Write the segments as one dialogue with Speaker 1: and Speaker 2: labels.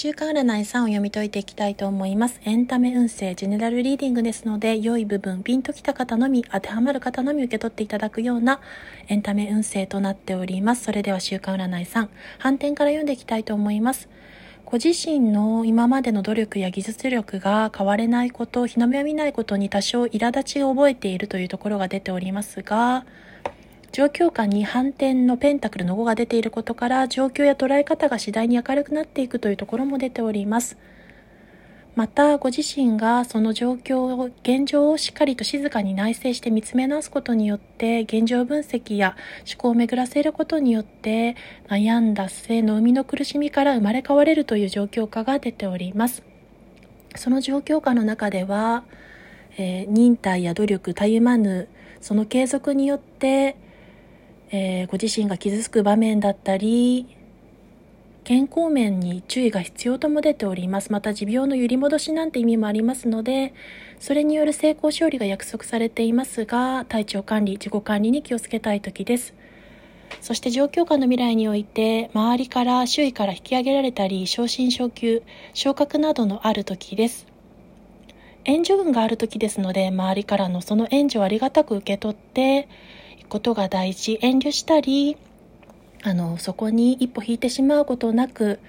Speaker 1: 週間占い3を読み解いていきたいと思います。エンタメ運勢、ジェネラルリーディングですので、良い部分、ピンときた方のみ、当てはまる方のみ受け取っていただくようなエンタメ運勢となっております。それでは週間占い3、反転から読んでいきたいと思います。ご自身の今までの努力や技術力が変われないこと、日の目を見ないことに多少苛立ちを覚えているというところが出ておりますが、状況下に反転のペンタクルの5が出ていることから状況や捉え方が次第に明るくなっていくというところも出ております。またご自身がその状況を現状をしっかりと静かに内省して見つめ直すことによって現状分析や思考を巡らせることによって悩んだ末の生みの苦しみから生まれ変われるという状況下が出ております。その状況下の中では、えー、忍耐や努力たゆまぬその継続によってえー、ご自身が傷つく場面だったり健康面に注意が必要とも出ております。また持病の揺り戻しなんて意味もありますのでそれによる成功勝利が約束されていますが体調管理自己管理に気をつけたい時です。そして状況下の未来において周りから周囲から引き上げられたり昇進昇級昇格などのある時です。援助運がある時ですので周りからのその援助をありがたく受け取ってことが大事。遠慮したりあのそこに一歩引いてしまうことなく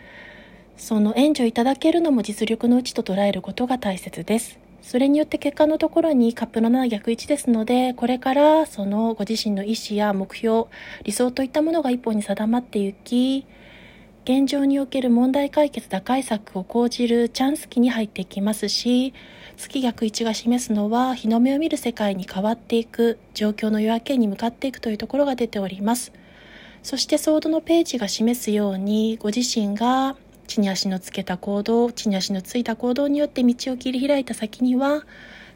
Speaker 1: その援助いただけるのも実力のうちと捉えることが大切です。それによって結果のところにカップの7逆位置ですのでこれからそのご自身の意思や目標理想といったものが一歩に定まっていき現状における問題解決打開策を講じるチャンス期に入っていきますし月逆位置が示すのは日の目を見る世界に変わっていく状況の夜明けに向かっていくというところが出ております。そしてソードのページが示すようにご自身が地に足のつけた行動地に足のついた行動によって道を切り開いた先には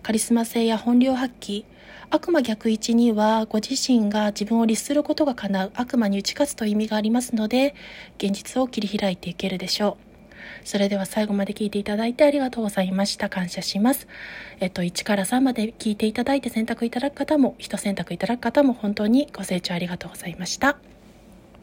Speaker 1: カリスマ性や本領発揮悪魔逆位置にはご自身が自分を律することが叶う悪魔に打ち勝つという意味がありますので現実を切り開いていけるでしょうそれでは最後まで聞いていただいてありがとうございました。感謝します。えっと、1から3まで聞いていただいて選択いただく方も、1選択いただく方も本当にご清聴ありがとうございました。